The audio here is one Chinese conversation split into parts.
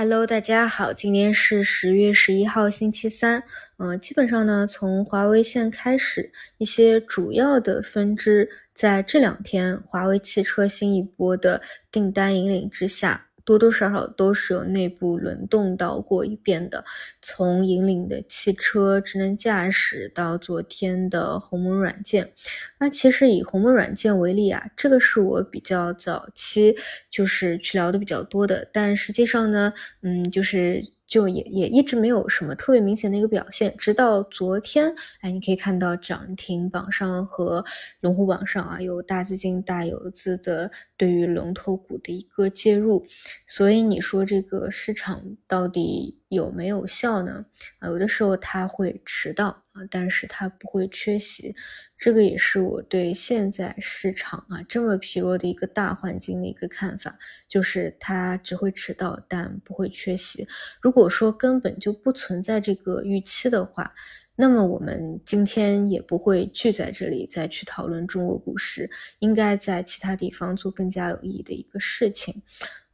Hello，大家好，今天是十月十一号，星期三。嗯，基本上呢，从华为线开始，一些主要的分支在这两天，华为汽车新一波的订单引领之下。多多少少都是有内部轮动到过一遍的，从引领的汽车智能驾驶到昨天的鸿蒙软件。那其实以鸿蒙软件为例啊，这个是我比较早期就是去聊的比较多的，但实际上呢，嗯，就是。就也也一直没有什么特别明显的一个表现，直到昨天，哎，你可以看到涨停榜上和龙虎榜上啊，有大资金大游资的对于龙头股的一个介入，所以你说这个市场到底有没有效呢？啊，有的时候它会迟到啊，但是它不会缺席。这个也是我对现在市场啊这么疲弱的一个大环境的一个看法，就是它只会迟到，但不会缺席。如果说根本就不存在这个预期的话，那么我们今天也不会聚在这里再去讨论中国股市，应该在其他地方做更加有意义的一个事情。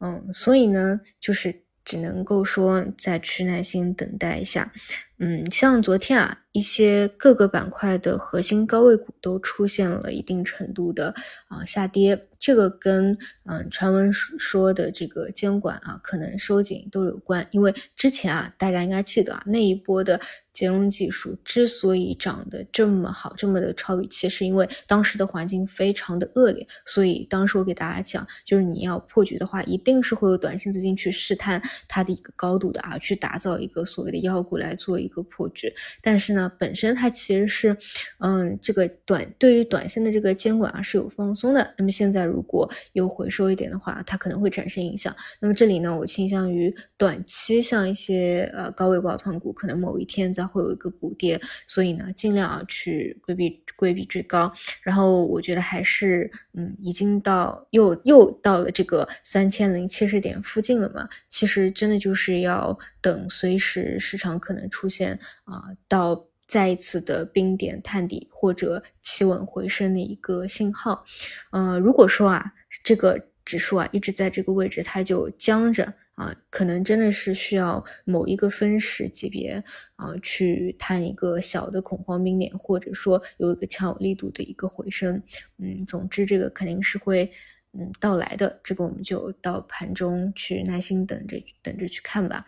嗯，所以呢，就是只能够说再去耐心等待一下。嗯，像昨天啊。一些各个板块的核心高位股都出现了一定程度的啊下跌，这个跟嗯传闻说的这个监管啊可能收紧都有关。因为之前啊大家应该记得啊那一波的金融技术之所以涨得这么好，这么的超预期，是因为当时的环境非常的恶劣。所以当时我给大家讲，就是你要破局的话，一定是会有短线资金去试探它的一个高度的啊，去打造一个所谓的妖股来做一个破局。但是呢。本身它其实是，嗯，这个短对于短线的这个监管啊是有放松的。那么现在如果有回收一点的话，它可能会产生影响。那么这里呢，我倾向于短期像一些呃高位抱团股，可能某一天再会有一个补跌，所以呢，尽量啊去规避规避追高。然后我觉得还是，嗯，已经到又又到了这个三千零七十点附近了嘛。其实真的就是要等随时市场可能出现啊到。再一次的冰点探底或者企稳回升的一个信号，呃，如果说啊这个指数啊一直在这个位置，它就僵着啊，可能真的是需要某一个分时级别啊去探一个小的恐慌冰点，或者说有一个强有力度的一个回升，嗯，总之这个肯定是会嗯到来的，这个我们就到盘中去耐心等着等着去看吧。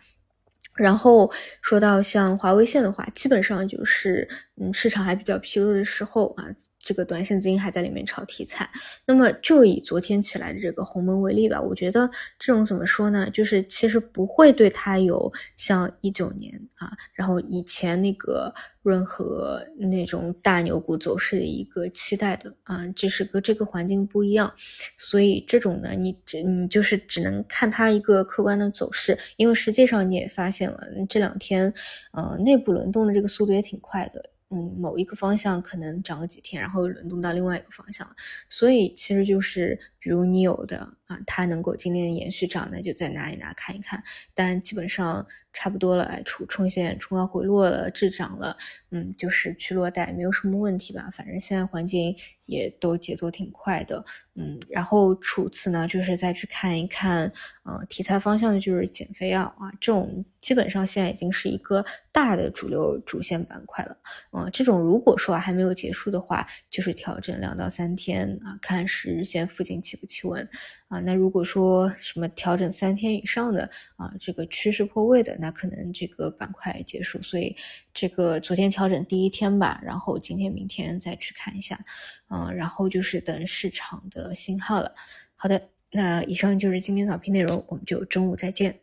然后说到像华为线的话，基本上就是嗯市场还比较疲弱的时候啊。这个短线资金还在里面炒题材，那么就以昨天起来的这个鸿蒙为例吧，我觉得这种怎么说呢？就是其实不会对它有像一九年啊，然后以前那个任何那种大牛股走势的一个期待的啊，这是个这个环境不一样，所以这种呢，你只你就是只能看它一个客观的走势，因为实际上你也发现了这两天，呃，内部轮动的这个速度也挺快的。嗯，某一个方向可能涨个几天，然后又轮动到另外一个方向，所以其实就是，如你有的啊，它能够今天延续涨，那就再拿一拿看一看，但基本上差不多了，哎，出冲线冲高回落了，滞涨了，嗯，就是去落袋，没有什么问题吧？反正现在环境也都节奏挺快的，嗯，然后除此呢，就是再去看一看，呃，题材方向就是减肥药啊，这种。基本上现在已经是一个大的主流主线板块了，嗯，这种如果说还没有结束的话，就是调整两到三天啊，看十日线附近起企不企稳啊。那如果说什么调整三天以上的啊，这个趋势破位的，那可能这个板块结束。所以这个昨天调整第一天吧，然后今天明天再去看一下，嗯，然后就是等市场的信号了。好的，那以上就是今天早评内容，我们就中午再见。